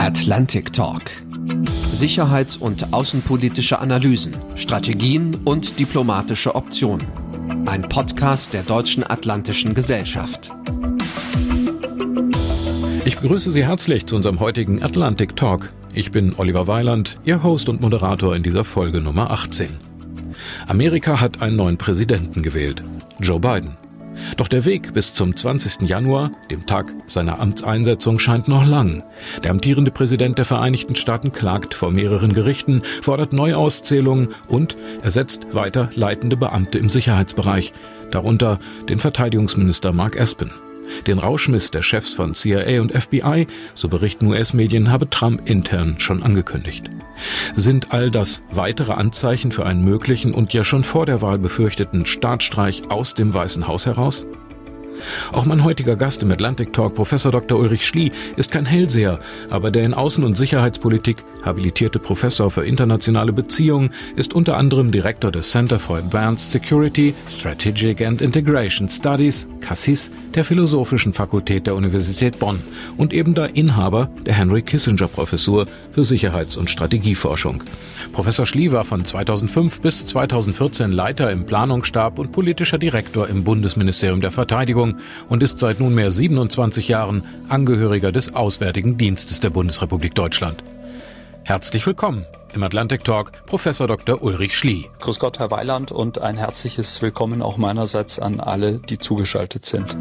Atlantic Talk. Sicherheits- und außenpolitische Analysen, Strategien und diplomatische Optionen. Ein Podcast der Deutschen Atlantischen Gesellschaft. Ich begrüße Sie herzlich zu unserem heutigen Atlantic Talk. Ich bin Oliver Weiland, Ihr Host und Moderator in dieser Folge Nummer 18. Amerika hat einen neuen Präsidenten gewählt, Joe Biden. Doch der Weg bis zum 20. Januar, dem Tag seiner Amtseinsetzung, scheint noch lang. Der amtierende Präsident der Vereinigten Staaten klagt vor mehreren Gerichten, fordert Neuauszählungen und ersetzt weiter leitende Beamte im Sicherheitsbereich, darunter den Verteidigungsminister Mark Espen. Den Rauschmiss der Chefs von CIA und FBI, so berichten US-Medien, habe Trump intern schon angekündigt. Sind all das weitere Anzeichen für einen möglichen und ja schon vor der Wahl befürchteten Staatsstreich aus dem Weißen Haus heraus? Auch mein heutiger Gast im Atlantic Talk, Professor Dr. Ulrich Schlie, ist kein Hellseher, aber der in Außen- und Sicherheitspolitik habilitierte Professor für internationale Beziehungen ist unter anderem Direktor des Center for Advanced Security, Strategic and Integration Studies, CASSIS, der Philosophischen Fakultät der Universität Bonn und eben der Inhaber der Henry Kissinger Professur für Sicherheits- und Strategieforschung. Professor Schlie war von 2005 bis 2014 Leiter im Planungsstab und politischer Direktor im Bundesministerium der Verteidigung und ist seit nunmehr 27 Jahren Angehöriger des Auswärtigen Dienstes der Bundesrepublik Deutschland. Herzlich willkommen im Atlantic Talk Professor Dr. Ulrich Schlie. Grüß Gott, Herr Weiland, und ein herzliches Willkommen auch meinerseits an alle, die zugeschaltet sind.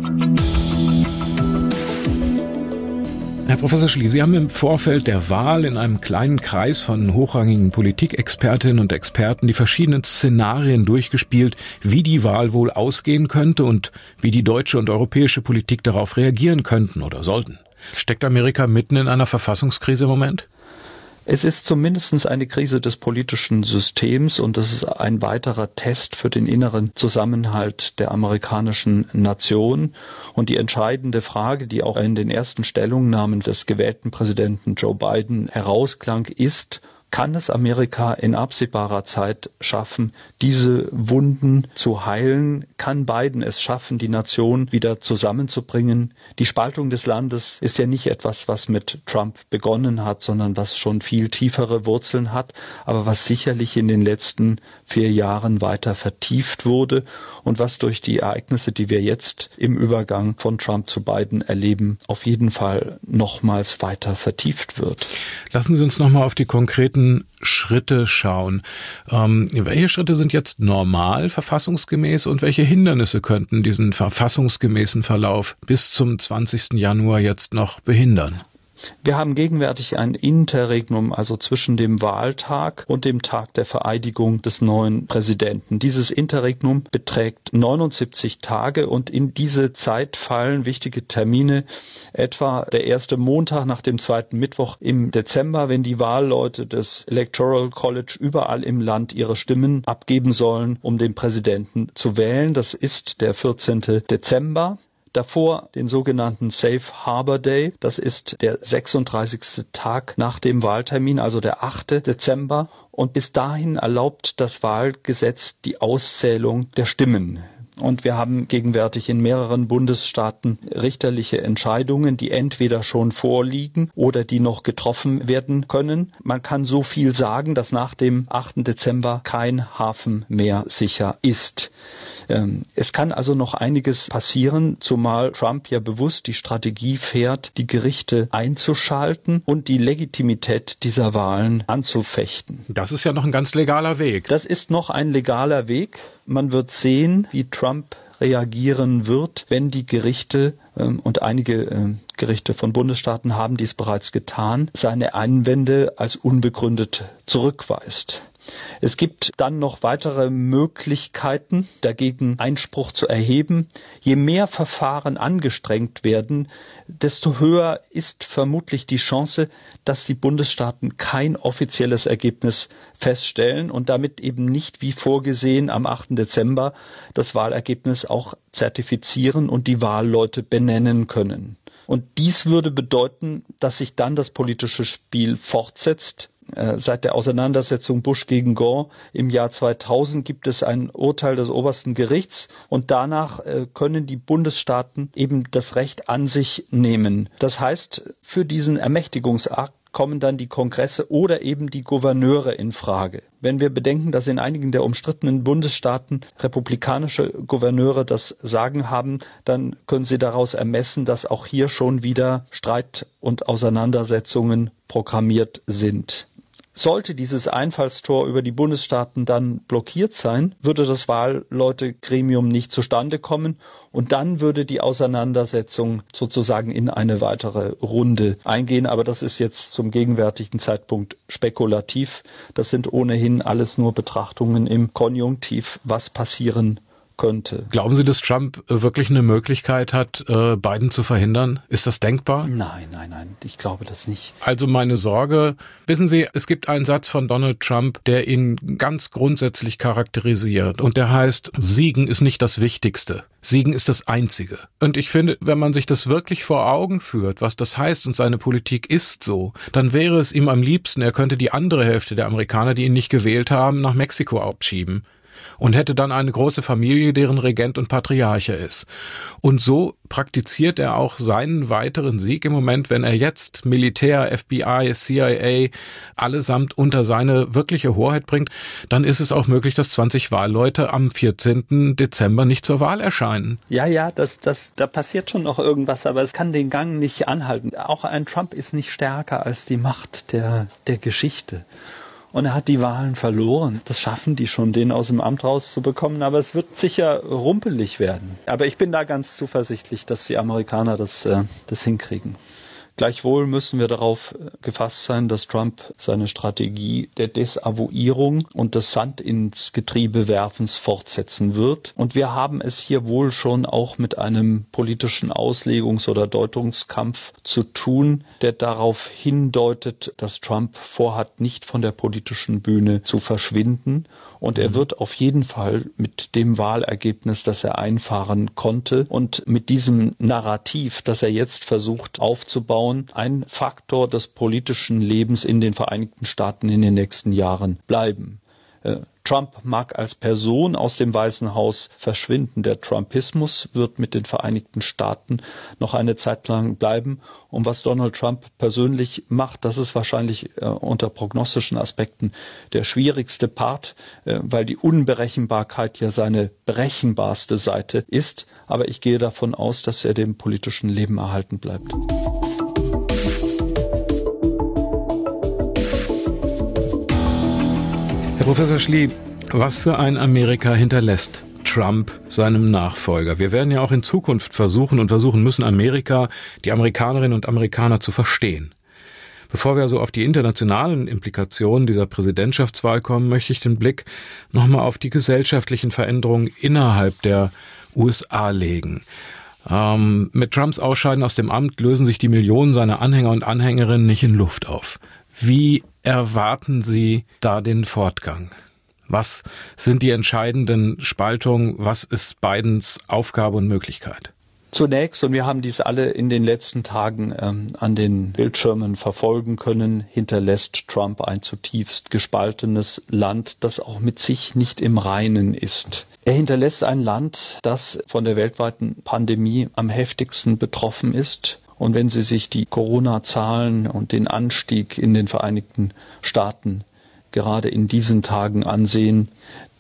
Herr Professor Schlie, Sie haben im Vorfeld der Wahl in einem kleinen Kreis von hochrangigen Politikexpertinnen und Experten die verschiedenen Szenarien durchgespielt, wie die Wahl wohl ausgehen könnte und wie die deutsche und europäische Politik darauf reagieren könnten oder sollten. Steckt Amerika mitten in einer Verfassungskrise im Moment? Es ist zumindest eine Krise des politischen Systems und es ist ein weiterer Test für den inneren Zusammenhalt der amerikanischen Nation. Und die entscheidende Frage, die auch in den ersten Stellungnahmen des gewählten Präsidenten Joe Biden herausklang, ist, kann es Amerika in absehbarer Zeit schaffen, diese Wunden zu heilen? Kann Biden es schaffen, die Nation wieder zusammenzubringen? Die Spaltung des Landes ist ja nicht etwas, was mit Trump begonnen hat, sondern was schon viel tiefere Wurzeln hat, aber was sicherlich in den letzten vier Jahren weiter vertieft wurde und was durch die Ereignisse, die wir jetzt im Übergang von Trump zu Biden erleben, auf jeden Fall nochmals weiter vertieft wird. Lassen Sie uns nochmal auf die konkreten konkreten Schritte schauen. Ähm, welche Schritte sind jetzt normal verfassungsgemäß und welche Hindernisse könnten diesen verfassungsgemäßen Verlauf bis zum 20. Januar jetzt noch behindern? Wir haben gegenwärtig ein Interregnum, also zwischen dem Wahltag und dem Tag der Vereidigung des neuen Präsidenten. Dieses Interregnum beträgt 79 Tage und in diese Zeit fallen wichtige Termine, etwa der erste Montag nach dem zweiten Mittwoch im Dezember, wenn die Wahlleute des Electoral College überall im Land ihre Stimmen abgeben sollen, um den Präsidenten zu wählen. Das ist der 14. Dezember. Davor den sogenannten Safe Harbor Day. Das ist der 36. Tag nach dem Wahltermin, also der 8. Dezember. Und bis dahin erlaubt das Wahlgesetz die Auszählung der Stimmen. Und wir haben gegenwärtig in mehreren Bundesstaaten richterliche Entscheidungen, die entweder schon vorliegen oder die noch getroffen werden können. Man kann so viel sagen, dass nach dem 8. Dezember kein Hafen mehr sicher ist. Ähm, es kann also noch einiges passieren, zumal Trump ja bewusst die Strategie fährt, die Gerichte einzuschalten und die Legitimität dieser Wahlen anzufechten. Das ist ja noch ein ganz legaler Weg. Das ist noch ein legaler Weg. Man wird sehen, wie Trump reagieren wird, wenn die Gerichte ähm, und einige äh, Gerichte von Bundesstaaten haben dies bereits getan, seine Einwände als unbegründet zurückweist. Es gibt dann noch weitere Möglichkeiten, dagegen Einspruch zu erheben. Je mehr Verfahren angestrengt werden, desto höher ist vermutlich die Chance, dass die Bundesstaaten kein offizielles Ergebnis feststellen und damit eben nicht wie vorgesehen am 8. Dezember das Wahlergebnis auch zertifizieren und die Wahlleute benennen können. Und dies würde bedeuten, dass sich dann das politische Spiel fortsetzt, seit der Auseinandersetzung Bush gegen Gore im Jahr 2000 gibt es ein Urteil des obersten Gerichts und danach äh, können die Bundesstaaten eben das Recht an sich nehmen. Das heißt, für diesen Ermächtigungsakt kommen dann die Kongresse oder eben die Gouverneure in Frage. Wenn wir bedenken, dass in einigen der umstrittenen Bundesstaaten republikanische Gouverneure das Sagen haben, dann können Sie daraus ermessen, dass auch hier schon wieder Streit und Auseinandersetzungen programmiert sind. Sollte dieses Einfallstor über die Bundesstaaten dann blockiert sein, würde das Wahlleutegremium nicht zustande kommen und dann würde die Auseinandersetzung sozusagen in eine weitere Runde eingehen. Aber das ist jetzt zum gegenwärtigen Zeitpunkt spekulativ. Das sind ohnehin alles nur Betrachtungen im Konjunktiv, was passieren könnte. Glauben Sie, dass Trump äh, wirklich eine Möglichkeit hat, äh, Biden zu verhindern? Ist das denkbar? Nein, nein, nein, ich glaube das nicht. Also meine Sorge, wissen Sie, es gibt einen Satz von Donald Trump, der ihn ganz grundsätzlich charakterisiert und der heißt, Siegen ist nicht das Wichtigste. Siegen ist das Einzige. Und ich finde, wenn man sich das wirklich vor Augen führt, was das heißt und seine Politik ist so, dann wäre es ihm am liebsten, er könnte die andere Hälfte der Amerikaner, die ihn nicht gewählt haben, nach Mexiko abschieben und hätte dann eine große Familie, deren Regent und Patriarche ist. Und so praktiziert er auch seinen weiteren Sieg im Moment, wenn er jetzt Militär, FBI, CIA allesamt unter seine wirkliche Hoheit bringt, dann ist es auch möglich, dass 20 Wahlleute am 14. Dezember nicht zur Wahl erscheinen. Ja, ja, das, das, da passiert schon noch irgendwas, aber es kann den Gang nicht anhalten. Auch ein Trump ist nicht stärker als die Macht der, der Geschichte und er hat die Wahlen verloren. Das schaffen die schon, den aus dem Amt rauszubekommen, aber es wird sicher rumpelig werden. Aber ich bin da ganz zuversichtlich, dass die Amerikaner das, äh, das hinkriegen. Gleichwohl müssen wir darauf äh, gefasst sein, dass Trump seine Strategie der Desavouierung und des Sand ins Getriebe werfens fortsetzen wird. Und wir haben es hier wohl schon auch mit einem politischen Auslegungs- oder Deutungskampf zu tun, der darauf hindeutet, dass Trump vorhat, nicht von der politischen Bühne zu verschwinden und er mhm. wird auf jeden Fall mit dem Wahlergebnis, das er einfahren konnte und mit diesem Narrativ, das er jetzt versucht aufzubauen, ein Faktor des politischen Lebens in den Vereinigten Staaten in den nächsten Jahren bleiben. Äh, Trump mag als Person aus dem Weißen Haus verschwinden. Der Trumpismus wird mit den Vereinigten Staaten noch eine Zeit lang bleiben. Und was Donald Trump persönlich macht, das ist wahrscheinlich äh, unter prognostischen Aspekten der schwierigste Part, äh, weil die Unberechenbarkeit ja seine berechenbarste Seite ist. Aber ich gehe davon aus, dass er dem politischen Leben erhalten bleibt. Professor Schlie, was für ein Amerika hinterlässt Trump seinem Nachfolger? Wir werden ja auch in Zukunft versuchen und versuchen müssen, Amerika, die Amerikanerinnen und Amerikaner zu verstehen. Bevor wir also auf die internationalen Implikationen dieser Präsidentschaftswahl kommen, möchte ich den Blick nochmal auf die gesellschaftlichen Veränderungen innerhalb der USA legen. Ähm, mit Trumps Ausscheiden aus dem Amt lösen sich die Millionen seiner Anhänger und Anhängerinnen nicht in Luft auf. Wie erwarten Sie da den Fortgang? Was sind die entscheidenden Spaltungen? Was ist Bidens Aufgabe und Möglichkeit? Zunächst, und wir haben dies alle in den letzten Tagen ähm, an den Bildschirmen verfolgen können, hinterlässt Trump ein zutiefst gespaltenes Land, das auch mit sich nicht im Reinen ist. Er hinterlässt ein Land, das von der weltweiten Pandemie am heftigsten betroffen ist und wenn Sie sich die Corona-Zahlen und den Anstieg in den Vereinigten Staaten gerade in diesen Tagen ansehen,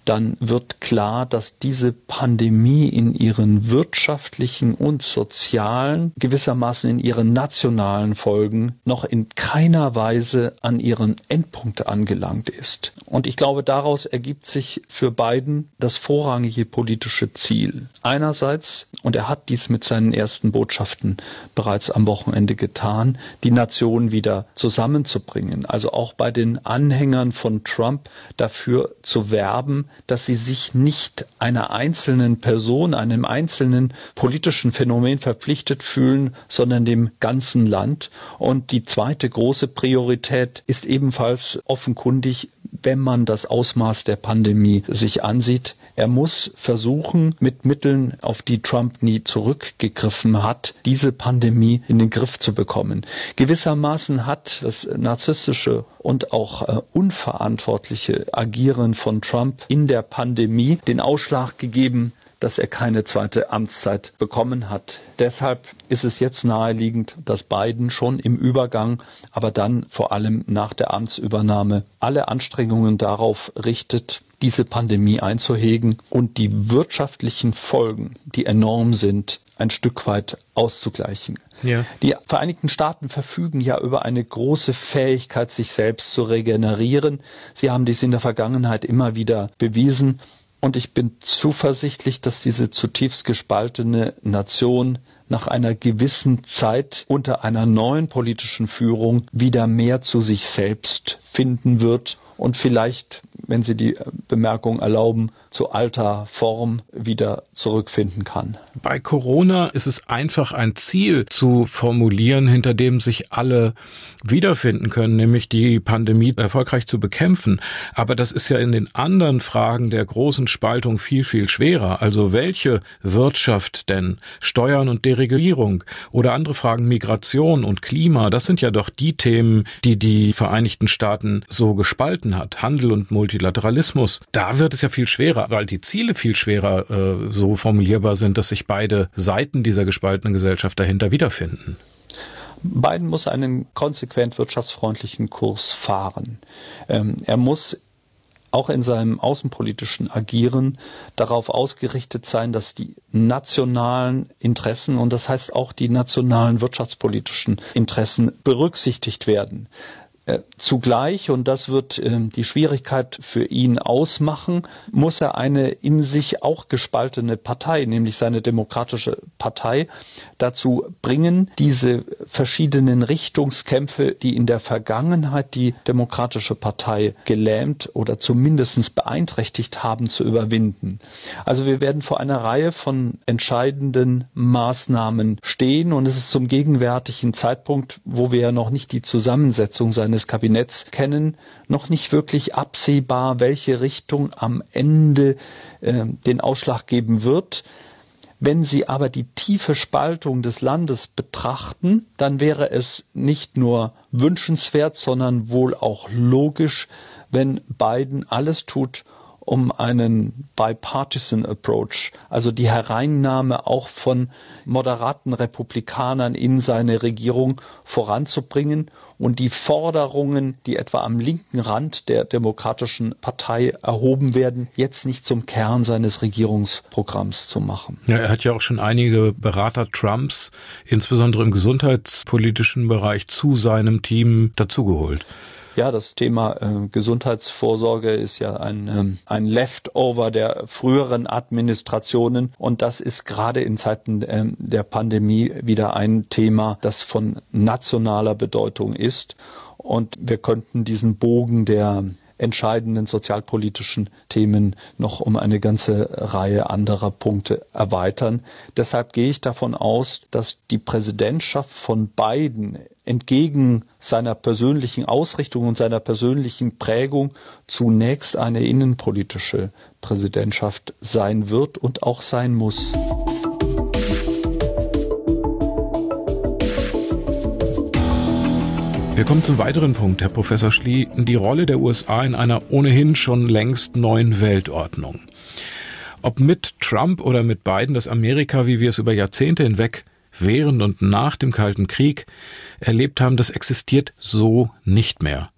dann wird klar, dass diese Pandemie in ihren wirtschaftlichen und sozialen, gewissermaßen in ihren nationalen Folgen noch in keiner Weise an ihren Endpunkt angelangt ist. Und ich glaube, daraus ergibt sich für Biden das vorrangige politische Ziel. Einerseits, und er hat dies mit seinen ersten Botschaften bereits am Wochenende getan, die Nation wieder zusammenzubringen. Also auch bei den Anhängern von Trump dafür zu werben, dass sie sich nicht einer einzelnen Person, einem einzelnen politischen Phänomen verpflichtet fühlen, sondern dem ganzen Land. Und die zweite große Priorität ist ebenfalls offenkundig, wenn man das Ausmaß der Pandemie sich ansieht, er muss versuchen, mit Mitteln, auf die Trump nie zurückgegriffen hat, diese Pandemie in den Griff zu bekommen. Gewissermaßen hat das narzisstische und auch äh, unverantwortliche Agieren von Trump in der Pandemie den Ausschlag gegeben, dass er keine zweite Amtszeit bekommen hat. Deshalb ist es jetzt naheliegend, dass Biden schon im Übergang, aber dann vor allem nach der Amtsübernahme alle Anstrengungen darauf richtet, diese Pandemie einzuhegen und die wirtschaftlichen Folgen, die enorm sind, ein Stück weit auszugleichen. Ja. Die Vereinigten Staaten verfügen ja über eine große Fähigkeit, sich selbst zu regenerieren. Sie haben dies in der Vergangenheit immer wieder bewiesen. Und ich bin zuversichtlich, dass diese zutiefst gespaltene Nation nach einer gewissen Zeit unter einer neuen politischen Führung wieder mehr zu sich selbst finden wird und vielleicht, wenn Sie die Bemerkung erlauben, zu alter Form wieder zurückfinden kann. Bei Corona ist es einfach ein Ziel zu formulieren, hinter dem sich alle wiederfinden können, nämlich die Pandemie erfolgreich zu bekämpfen. Aber das ist ja in den anderen Fragen der großen Spaltung viel, viel schwerer. Also welche Wirtschaft denn? Steuern und Deregulierung oder andere Fragen Migration und Klima, das sind ja doch die Themen, die die Vereinigten Staaten so gespalten hat. Handel und Multilateralismus. Da wird es ja viel schwerer weil die Ziele viel schwerer äh, so formulierbar sind, dass sich beide Seiten dieser gespaltenen Gesellschaft dahinter wiederfinden. Biden muss einen konsequent wirtschaftsfreundlichen Kurs fahren. Ähm, er muss auch in seinem außenpolitischen Agieren darauf ausgerichtet sein, dass die nationalen Interessen und das heißt auch die nationalen wirtschaftspolitischen Interessen berücksichtigt werden. Äh, zugleich, und das wird äh, die Schwierigkeit für ihn ausmachen, muss er eine in sich auch gespaltene Partei, nämlich seine demokratische Partei, dazu bringen, diese verschiedenen Richtungskämpfe, die in der Vergangenheit die demokratische Partei gelähmt oder zumindest beeinträchtigt haben, zu überwinden. Also wir werden vor einer Reihe von entscheidenden Maßnahmen stehen und es ist zum gegenwärtigen Zeitpunkt, wo wir ja noch nicht die Zusammensetzung seines des Kabinetts kennen, noch nicht wirklich absehbar, welche Richtung am Ende äh, den Ausschlag geben wird. Wenn Sie aber die tiefe Spaltung des Landes betrachten, dann wäre es nicht nur wünschenswert, sondern wohl auch logisch, wenn Biden alles tut, um einen bipartisan approach, also die Hereinnahme auch von moderaten Republikanern in seine Regierung voranzubringen und die Forderungen, die etwa am linken Rand der Demokratischen Partei erhoben werden, jetzt nicht zum Kern seines Regierungsprogramms zu machen. Ja, er hat ja auch schon einige Berater Trumps, insbesondere im gesundheitspolitischen Bereich, zu seinem Team dazugeholt. Ja, das Thema äh, Gesundheitsvorsorge ist ja ein, ähm, ein Leftover der früheren Administrationen und das ist gerade in Zeiten ähm, der Pandemie wieder ein Thema, das von nationaler Bedeutung ist. Und wir könnten diesen Bogen der entscheidenden sozialpolitischen Themen noch um eine ganze Reihe anderer Punkte erweitern. Deshalb gehe ich davon aus, dass die Präsidentschaft von Biden entgegen seiner persönlichen Ausrichtung und seiner persönlichen Prägung zunächst eine innenpolitische Präsidentschaft sein wird und auch sein muss. Wir kommen zum weiteren Punkt, Herr Professor Schlie, die Rolle der USA in einer ohnehin schon längst neuen Weltordnung. Ob mit Trump oder mit Biden, das Amerika, wie wir es über Jahrzehnte hinweg während und nach dem Kalten Krieg erlebt haben, das existiert so nicht mehr.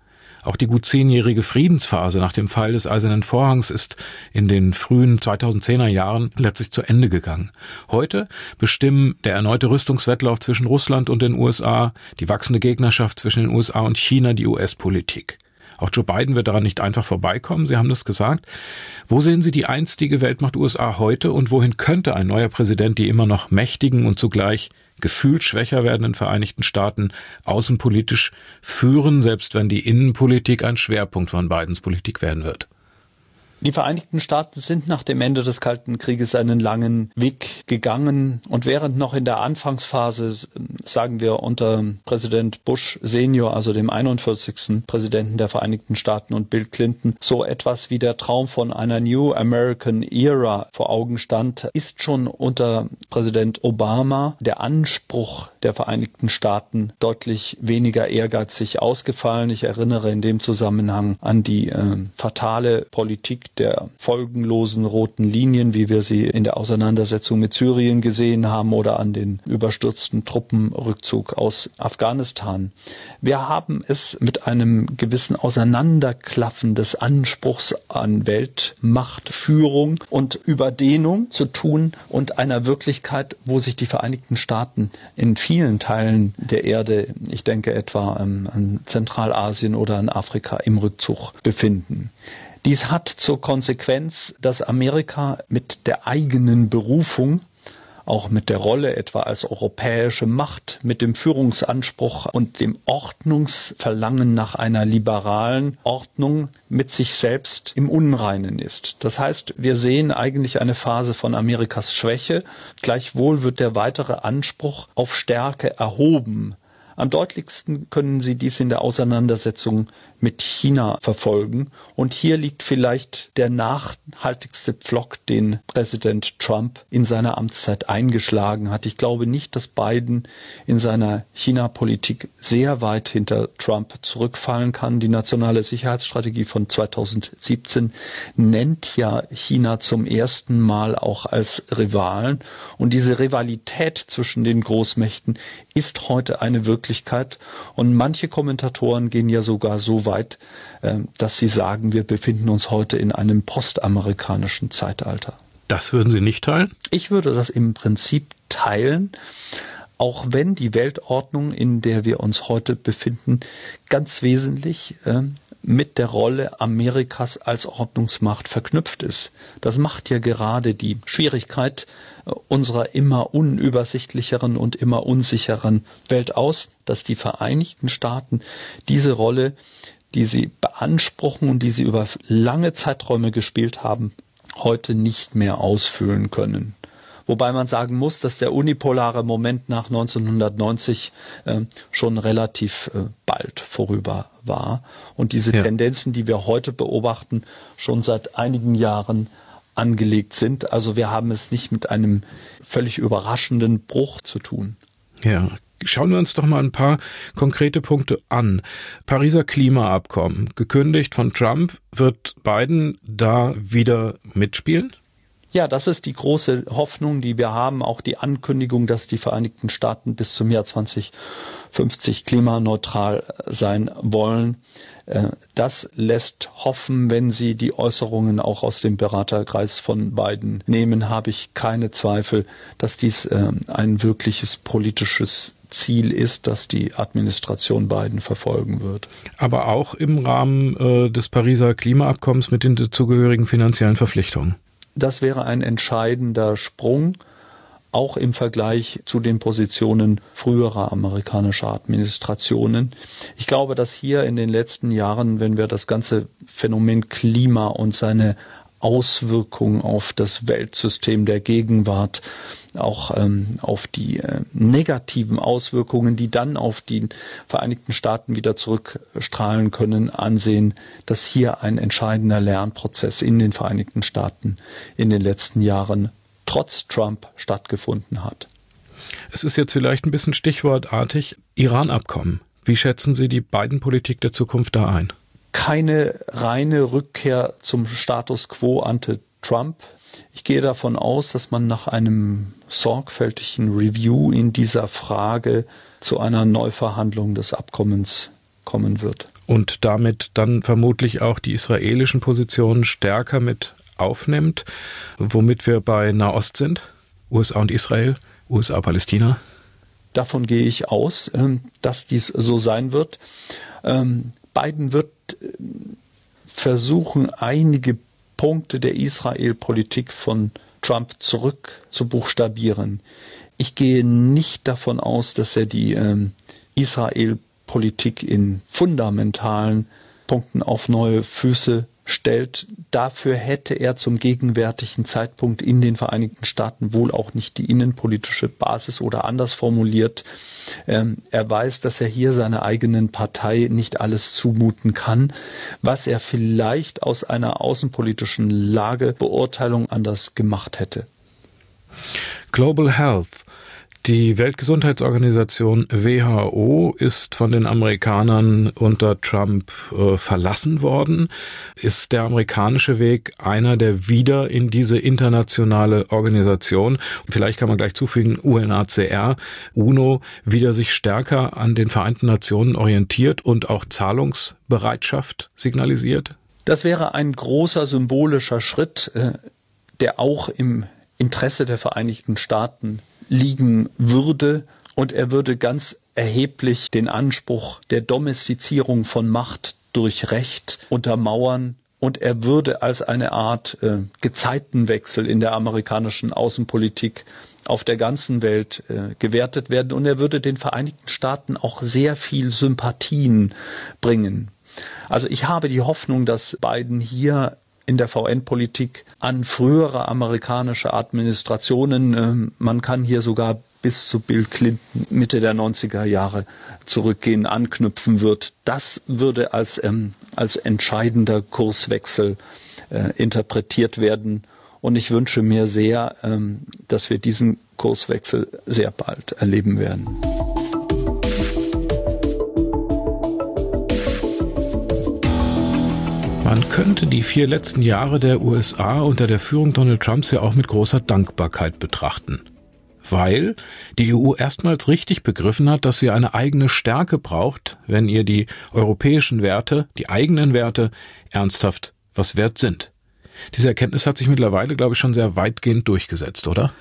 Auch die gut zehnjährige Friedensphase nach dem Fall des Eisernen Vorhangs ist in den frühen 2010er Jahren letztlich zu Ende gegangen. Heute bestimmen der erneute Rüstungswettlauf zwischen Russland und den USA, die wachsende Gegnerschaft zwischen den USA und China die US-Politik. Auch Joe Biden wird daran nicht einfach vorbeikommen. Sie haben das gesagt. Wo sehen Sie die einstige Weltmacht USA heute und wohin könnte ein neuer Präsident die immer noch mächtigen und zugleich gefühlt schwächer werdenden Vereinigten Staaten außenpolitisch führen, selbst wenn die Innenpolitik ein Schwerpunkt von Bidens Politik werden wird? Die Vereinigten Staaten sind nach dem Ende des Kalten Krieges einen langen Weg gegangen und während noch in der Anfangsphase, sagen wir unter Präsident Bush Senior, also dem 41. Präsidenten der Vereinigten Staaten und Bill Clinton, so etwas wie der Traum von einer New American Era vor Augen stand, ist schon unter Präsident Obama der Anspruch der Vereinigten Staaten deutlich weniger ehrgeizig ausgefallen. Ich erinnere in dem Zusammenhang an die äh, fatale Politik der folgenlosen roten Linien, wie wir sie in der Auseinandersetzung mit Syrien gesehen haben oder an den überstürzten Truppenrückzug aus Afghanistan. Wir haben es mit einem gewissen Auseinanderklaffen des Anspruchs an Weltmachtführung und Überdehnung zu tun und einer Wirklichkeit, wo sich die Vereinigten Staaten in vielen Teilen der Erde, ich denke etwa ähm, an Zentralasien oder an Afrika, im Rückzug befinden. Dies hat zur Konsequenz, dass Amerika mit der eigenen Berufung auch mit der Rolle etwa als europäische Macht, mit dem Führungsanspruch und dem Ordnungsverlangen nach einer liberalen Ordnung mit sich selbst im Unreinen ist. Das heißt, wir sehen eigentlich eine Phase von Amerikas Schwäche, gleichwohl wird der weitere Anspruch auf Stärke erhoben. Am deutlichsten können Sie dies in der Auseinandersetzung mit China verfolgen. Und hier liegt vielleicht der nachhaltigste Pflock, den Präsident Trump in seiner Amtszeit eingeschlagen hat. Ich glaube nicht, dass Biden in seiner China-Politik sehr weit hinter Trump zurückfallen kann. Die nationale Sicherheitsstrategie von 2017 nennt ja China zum ersten Mal auch als Rivalen. Und diese Rivalität zwischen den Großmächten ist heute eine Wirklichkeit. Und manche Kommentatoren gehen ja sogar so weit, weit, ähm, dass sie sagen, wir befinden uns heute in einem postamerikanischen Zeitalter. Das würden Sie nicht teilen? Ich würde das im Prinzip teilen, auch wenn die Weltordnung, in der wir uns heute befinden, ganz wesentlich äh, mit der Rolle Amerikas als Ordnungsmacht verknüpft ist. Das macht ja gerade die Schwierigkeit äh, unserer immer unübersichtlicheren und immer unsicheren Welt aus, dass die Vereinigten Staaten diese Rolle die sie beanspruchen und die sie über lange Zeiträume gespielt haben, heute nicht mehr ausfüllen können. Wobei man sagen muss, dass der unipolare Moment nach 1990 äh, schon relativ äh, bald vorüber war und diese ja. Tendenzen, die wir heute beobachten, schon seit einigen Jahren angelegt sind. Also wir haben es nicht mit einem völlig überraschenden Bruch zu tun. Ja, Schauen wir uns doch mal ein paar konkrete Punkte an. Pariser Klimaabkommen, gekündigt von Trump, wird Biden da wieder mitspielen? Ja, das ist die große Hoffnung, die wir haben. Auch die Ankündigung, dass die Vereinigten Staaten bis zum Jahr 2050 klimaneutral sein wollen. Äh, das lässt hoffen, wenn Sie die Äußerungen auch aus dem Beraterkreis von Biden nehmen, habe ich keine Zweifel, dass dies äh, ein wirkliches politisches Ziel ist, das die Administration Biden verfolgen wird. Aber auch im Rahmen äh, des Pariser Klimaabkommens mit den dazugehörigen finanziellen Verpflichtungen. Das wäre ein entscheidender Sprung, auch im Vergleich zu den Positionen früherer amerikanischer Administrationen. Ich glaube, dass hier in den letzten Jahren, wenn wir das ganze Phänomen Klima und seine Auswirkungen auf das Weltsystem der Gegenwart, auch ähm, auf die äh, negativen Auswirkungen, die dann auf die Vereinigten Staaten wieder zurückstrahlen können, ansehen, dass hier ein entscheidender Lernprozess in den Vereinigten Staaten in den letzten Jahren trotz Trump stattgefunden hat. Es ist jetzt vielleicht ein bisschen stichwortartig Iran-Abkommen. Wie schätzen Sie die beiden Politik der Zukunft da ein? keine reine Rückkehr zum Status quo ante Trump. Ich gehe davon aus, dass man nach einem sorgfältigen Review in dieser Frage zu einer Neuverhandlung des Abkommens kommen wird. Und damit dann vermutlich auch die israelischen Positionen stärker mit aufnimmt, womit wir bei Nahost sind, USA und Israel, USA, Palästina. Davon gehe ich aus, ähm, dass dies so sein wird. Ähm, Biden wird versuchen, einige Punkte der Israel-Politik von Trump zurück zu buchstabieren. Ich gehe nicht davon aus, dass er die ähm, Israel-Politik in fundamentalen Punkten auf neue Füße stellt. Dafür hätte er zum gegenwärtigen Zeitpunkt in den Vereinigten Staaten wohl auch nicht die innenpolitische Basis oder anders formuliert. Ähm, er weiß, dass er hier seiner eigenen Partei nicht alles zumuten kann, was er vielleicht aus einer außenpolitischen Lagebeurteilung anders gemacht hätte. Global Health Die Weltgesundheitsorganisation WHO ist von den Amerikanern unter Trump äh, verlassen worden. Ist der amerikanische Weg einer, der wieder in diese internationale Organisation, vielleicht kann man gleich zufügen, UNHCR, UNO, wieder sich stärker an den Vereinten Nationen orientiert und auch Zahlungsbereitschaft signalisiert? Das wäre ein großer symbolischer Schritt, äh, der auch im Interesse der Vereinigten Staaten liegen würde und er würde ganz erheblich den Anspruch der Domestizierung von Macht durch Recht untermauern und er würde als eine Art äh, Gezeitenwechsel in der amerikanischen Außenpolitik auf der ganzen Welt äh, gewertet werden und er würde den Vereinigten Staaten auch sehr viel Sympathien bringen. Also ich habe die Hoffnung, dass Biden hier in der VN-Politik an frühere amerikanische Administrationen. Ähm, man kann hier sogar bis zu Bill Clinton Mitte der 90er Jahre zurückgehen, anknüpfen wird. Das würde als, ähm, als entscheidender Kurswechsel äh, interpretiert werden. Und ich wünsche mir sehr, ähm, dass wir diesen Kurswechsel sehr bald erleben werden. Man könnte die vier letzten Jahre der USA unter der Führung Donald Trumps ja auch mit großer Dankbarkeit betrachten. Weil die EU erstmals richtig begriffen hat, dass sie eine eigene Stärke braucht, wenn ihr die europäischen Werte, die eigenen Werte, ernsthaft was wert sind. Diese Erkenntnis hat sich mittlerweile, glaube ich, schon sehr weitgehend durchgesetzt, oder?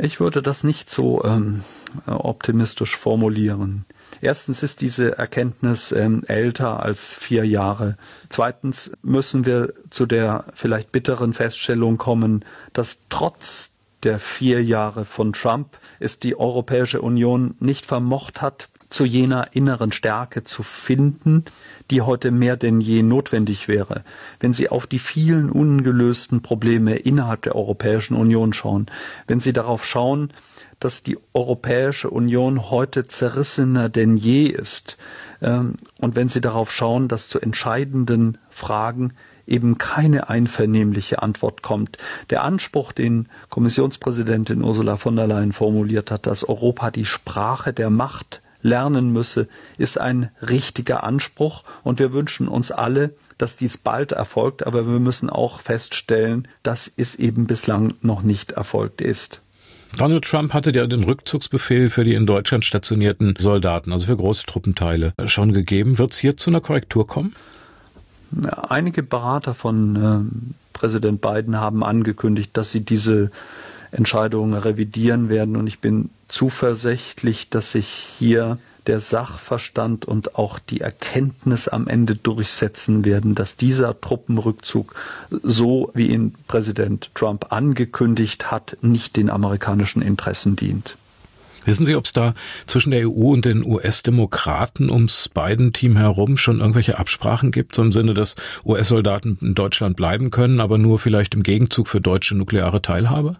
Ich würde das nicht so ähm, optimistisch formulieren. Erstens ist diese Erkenntnis ähm, älter als vier Jahre. Zweitens müssen wir zu der vielleicht bitteren Feststellung kommen, dass trotz der vier Jahre von Trump es die Europäische Union nicht vermocht hat, zu jener inneren Stärke zu finden, die heute mehr denn je notwendig wäre. Wenn Sie auf die vielen ungelösten Probleme innerhalb der Europäischen Union schauen, wenn Sie darauf schauen, dass die Europäische Union heute zerrissener denn je ist. Ähm, und wenn Sie darauf schauen, dass zu entscheidenden Fragen eben keine einvernehmliche Antwort kommt. Der Anspruch, den Kommissionspräsidentin Ursula von der Leyen formuliert hat, dass Europa die Sprache der Macht lernen müsse, ist ein richtiger Anspruch und wir wünschen uns alle, dass dies bald erfolgt, aber wir müssen auch feststellen, dass es eben bislang noch nicht erfolgt ist. Donald Trump hatte ja den Rückzugsbefehl für die in Deutschland stationierten Soldaten, also für große Truppenteile, schon gegeben. Wird es hier zu einer Korrektur kommen? Einige Berater von äh, Präsident Biden haben angekündigt, dass sie diese Entscheidungen revidieren werden. Und ich bin zuversichtlich, dass sich hier der Sachverstand und auch die Erkenntnis am Ende durchsetzen werden, dass dieser Truppenrückzug, so wie ihn Präsident Trump angekündigt hat, nicht den amerikanischen Interessen dient. Wissen Sie, ob es da zwischen der EU und den US-Demokraten ums Biden-Team herum schon irgendwelche Absprachen gibt, so im Sinne, dass US-Soldaten in Deutschland bleiben können, aber nur vielleicht im Gegenzug für deutsche nukleare Teilhabe?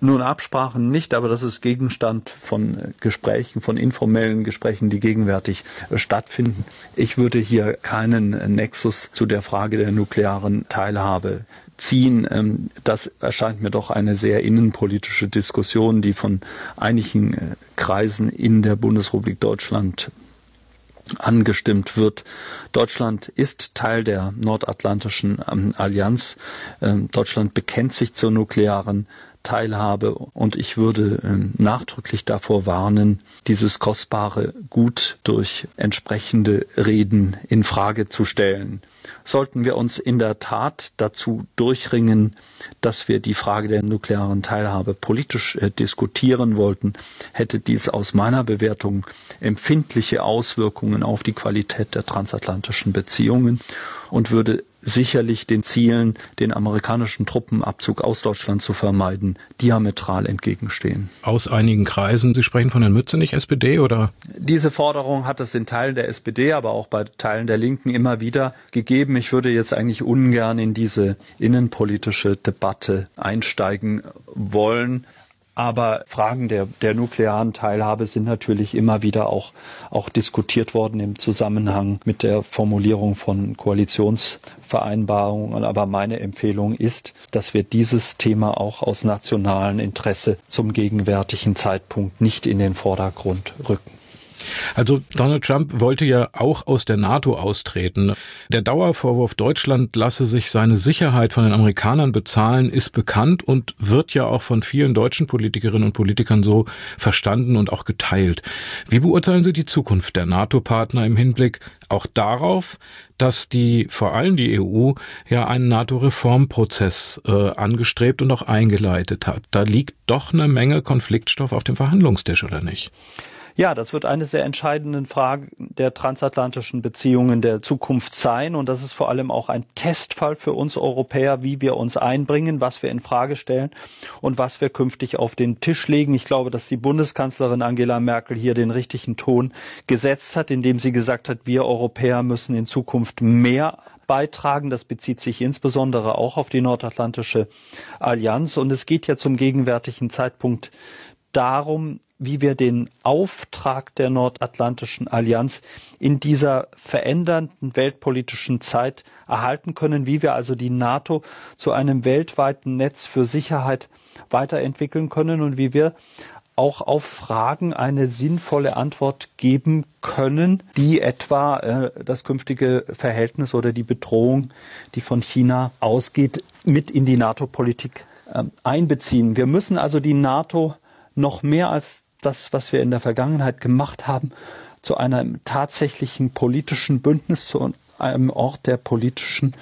Nun, Absprachen nicht, aber das ist Gegenstand von Gesprächen, von informellen Gesprächen, die gegenwärtig stattfinden. Ich würde hier keinen Nexus zu der Frage der nuklearen Teilhabe ziehen. Ähm, das erscheint mir doch eine sehr innenpolitische Diskussion, die von einigen äh, Kreisen in der Bundesrepublik Deutschland angestimmt wird. Deutschland ist Teil der Nordatlantischen ähm, Allianz. Ähm, Deutschland bekennt sich zur nuklearen Teilhabe und ich würde äh, nachdrücklich davor warnen, dieses kostbare Gut durch entsprechende Reden in Frage zu stellen. Sollten wir uns in der Tat dazu durchringen, dass wir die Frage der nuklearen Teilhabe politisch äh, diskutieren wollten, hätte dies aus meiner Bewertung empfindliche Auswirkungen auf die Qualität der transatlantischen Beziehungen und würde sicherlich den Zielen, den amerikanischen Truppenabzug aus Deutschland zu vermeiden, diametral entgegenstehen. Aus einigen Kreisen, Sie sprechen von Herrn Mützenich, SPD, oder? Diese Forderung hat es in Teilen der SPD, aber auch bei Teilen der Linken immer wieder gegeben. Ich würde jetzt eigentlich ungern in diese innenpolitische Debatte einsteigen wollen. Aber Fragen der, der nuklearen Teilhabe sind natürlich immer wieder auch, auch diskutiert worden im Zusammenhang mit der Formulierung von Koalitionsvereinbarungen. Aber meine Empfehlung ist, dass wir dieses Thema auch aus nationalem Interesse zum gegenwärtigen Zeitpunkt nicht in den Vordergrund rücken. Also Donald Trump wollte ja auch aus der NATO austreten. Der Dauervorwurf, Deutschland lasse sich seine Sicherheit von den Amerikanern bezahlen, ist bekannt und wird ja auch von vielen deutschen Politikerinnen und Politikern so verstanden und auch geteilt. Wie beurteilen Sie die Zukunft der NATO-Partner im Hinblick auch darauf, dass die vor allem die EU ja einen NATO-Reformprozess äh, angestrebt und auch eingeleitet hat. Da liegt doch eine Menge Konfliktstoff auf dem Verhandlungstisch, oder nicht? Ja, das wird eine der entscheidenden Fragen der transatlantischen Beziehungen der Zukunft sein. Und das ist vor allem auch ein Testfall für uns Europäer, wie wir uns einbringen, was wir in Frage stellen und was wir künftig auf den Tisch legen. Ich glaube, dass die Bundeskanzlerin Angela Merkel hier den richtigen Ton gesetzt hat, indem sie gesagt hat, wir Europäer müssen in Zukunft mehr beitragen. Das bezieht sich insbesondere auch auf die Nordatlantische Allianz. Und es geht ja zum gegenwärtigen Zeitpunkt darum, wie wir den Auftrag der Nordatlantischen Allianz in dieser verändernden weltpolitischen Zeit erhalten können, wie wir also die NATO zu einem weltweiten Netz für Sicherheit weiterentwickeln können und wie wir auch auf Fragen eine sinnvolle Antwort geben können, die etwa äh, das künftige Verhältnis oder die Bedrohung, die von China ausgeht, mit in die NATO-Politik äh, einbeziehen. Wir müssen also die NATO noch mehr als das, was wir in der Vergangenheit gemacht haben, zu einem tatsächlichen politischen Bündnis, zu einem Ort der politischen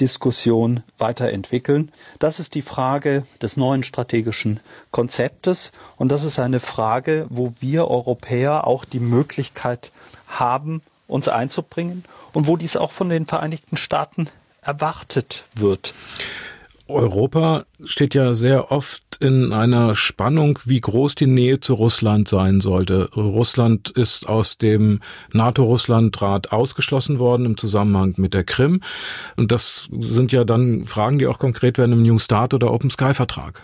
Diskussion weiterentwickeln. Das ist die Frage des neuen strategischen Konzeptes und das ist eine Frage, wo wir Europäer auch die Möglichkeit haben, uns einzubringen und wo dies auch von den Vereinigten Staaten erwartet wird. Europa steht ja sehr oft in einer Spannung, wie groß die Nähe zu Russland sein sollte. Russland ist aus dem NATO-Russland-Rat ausgeschlossen worden im Zusammenhang mit der Krim. Und das sind ja dann Fragen, die auch konkret werden im New Start oder Open Sky-Vertrag.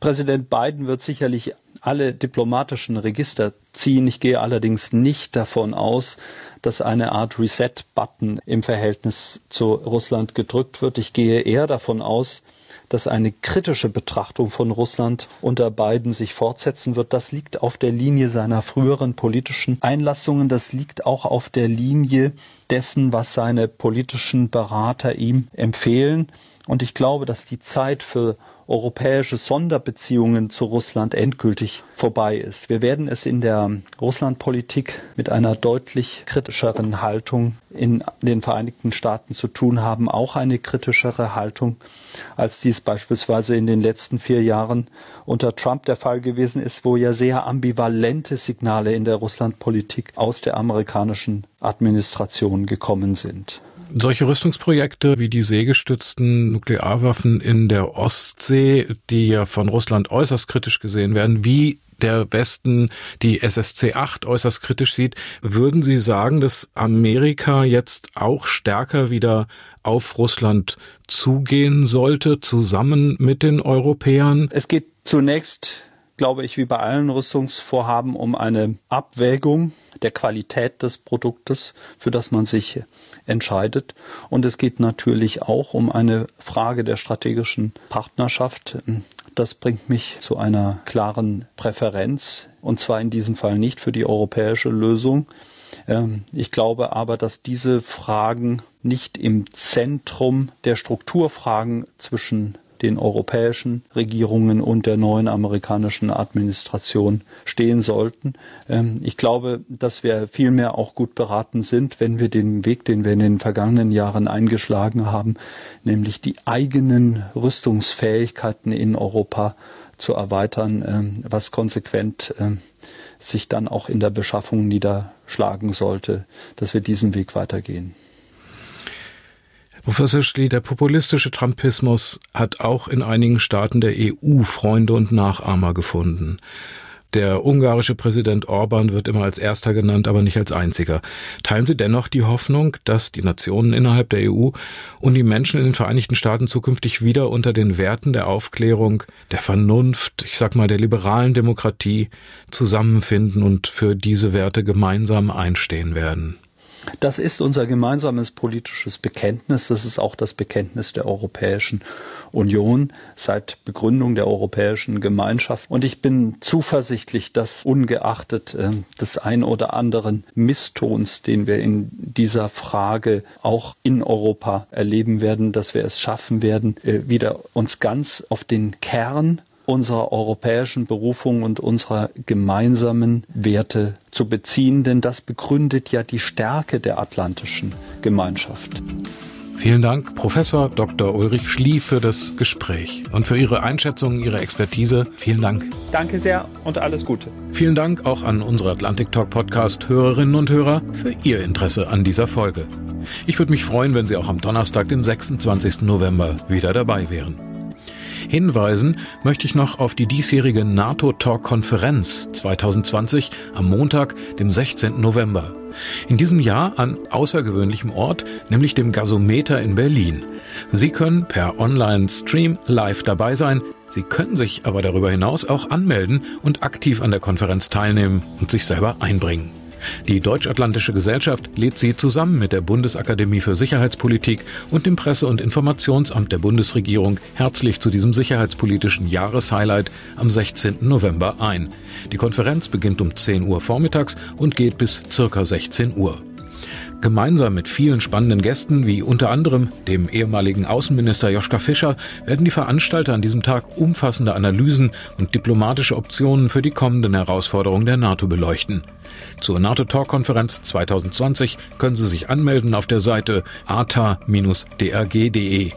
Präsident Biden wird sicherlich alle diplomatischen Register ziehen. Ich gehe allerdings nicht davon aus, dass eine Art Reset-Button im Verhältnis zu Russland gedrückt wird. Ich gehe eher davon aus, dass eine kritische Betrachtung von Russland unter Biden sich fortsetzen wird. Das liegt auf der Linie seiner früheren politischen Einlassungen. Das liegt auch auf der Linie dessen, was seine politischen Berater ihm empfehlen. Und ich glaube, dass die Zeit für europäische Sonderbeziehungen zu Russland endgültig vorbei ist. Wir werden es in der Russlandpolitik mit einer deutlich kritischeren Haltung in den Vereinigten Staaten zu tun haben, auch eine kritischere Haltung, als dies beispielsweise in den letzten vier Jahren unter Trump der Fall gewesen ist, wo ja sehr ambivalente Signale in der Russlandpolitik aus der amerikanischen Administration gekommen sind. Solche Rüstungsprojekte wie die seegestützten Nuklearwaffen in der Ostsee, die ja von Russland äußerst kritisch gesehen werden, wie der Westen die SSC 8 äußerst kritisch sieht, würden Sie sagen, dass Amerika jetzt auch stärker wieder auf Russland zugehen sollte, zusammen mit den Europäern? Es geht zunächst glaube ich, wie bei allen Rüstungsvorhaben um eine Abwägung der Qualität des Produktes, für das man sich entscheidet. Und es geht natürlich auch um eine Frage der strategischen Partnerschaft. Das bringt mich zu einer klaren Präferenz, und zwar in diesem Fall nicht für die europäische Lösung. Ähm, ich glaube aber, dass diese Fragen nicht im Zentrum der Strukturfragen zwischen den europäischen Regierungen und der neuen amerikanischen Administration stehen sollten. Ähm, ich glaube, dass wir vielmehr auch gut beraten sind, wenn wir den Weg, den wir in den vergangenen Jahren eingeschlagen haben, nämlich die eigenen Rüstungsfähigkeiten in Europa zu erweitern, ähm, was konsequent ähm, sich dann auch in der Beschaffung niederschlagen sollte, dass wir diesen Weg weitergehen. Professor Schlie, der populistische Trumpismus hat auch in einigen Staaten der EU Freunde und Nachahmer gefunden. Der ungarische Präsident Orban wird immer als erster genannt, aber nicht als einziger. Teilen Sie dennoch die Hoffnung, dass die Nationen innerhalb der EU und die Menschen in den Vereinigten Staaten zukünftig wieder unter den Werten der Aufklärung, der Vernunft, ich sag mal der liberalen Demokratie zusammenfinden und für diese Werte gemeinsam einstehen werden? Das ist unser gemeinsames politisches Bekenntnis. Das ist auch das Bekenntnis der Europäischen Union seit Begründung der Europäischen Gemeinschaft. Und ich bin zuversichtlich, dass ungeachtet äh, des ein oder anderen Misstons, den wir in dieser Frage auch in Europa erleben werden, dass wir es schaffen werden, äh, wieder uns ganz auf den Kern unserer europäischen Berufung und unserer gemeinsamen Werte zu beziehen, denn das begründet ja die Stärke der atlantischen Gemeinschaft. Vielen Dank, Professor Dr. Ulrich Schlie, für das Gespräch und für Ihre Einschätzung, Ihre Expertise. Vielen Dank. Danke sehr und alles Gute. Vielen Dank auch an unsere Atlantic Talk Podcast Hörerinnen und Hörer für Ihr Interesse an dieser Folge. Ich würde mich freuen, wenn Sie auch am Donnerstag, dem 26. November, wieder dabei wären. Hinweisen möchte ich noch auf die diesjährige NATO-Talk-Konferenz 2020 am Montag, dem 16. November. In diesem Jahr an außergewöhnlichem Ort, nämlich dem Gasometer in Berlin. Sie können per Online-Stream live dabei sein. Sie können sich aber darüber hinaus auch anmelden und aktiv an der Konferenz teilnehmen und sich selber einbringen. Die Deutsch-Atlantische Gesellschaft lädt Sie zusammen mit der Bundesakademie für Sicherheitspolitik und dem Presse- und Informationsamt der Bundesregierung herzlich zu diesem sicherheitspolitischen Jahreshighlight am 16. November ein. Die Konferenz beginnt um 10 Uhr vormittags und geht bis circa 16 Uhr. Gemeinsam mit vielen spannenden Gästen, wie unter anderem dem ehemaligen Außenminister Joschka Fischer, werden die Veranstalter an diesem Tag umfassende Analysen und diplomatische Optionen für die kommenden Herausforderungen der NATO beleuchten. Zur NATO-Talk-Konferenz 2020 können Sie sich anmelden auf der Seite ata-drg.de.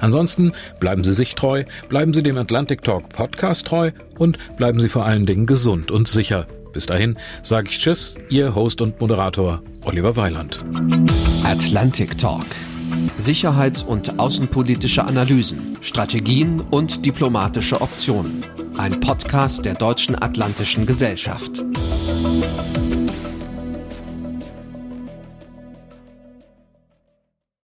Ansonsten bleiben Sie sich treu, bleiben Sie dem Atlantic Talk Podcast treu und bleiben Sie vor allen Dingen gesund und sicher. Bis dahin sage ich Tschüss, Ihr Host und Moderator Oliver Weiland. Atlantic Talk. Sicherheits- und außenpolitische Analysen, Strategien und diplomatische Optionen. Ein Podcast der Deutschen Atlantischen Gesellschaft.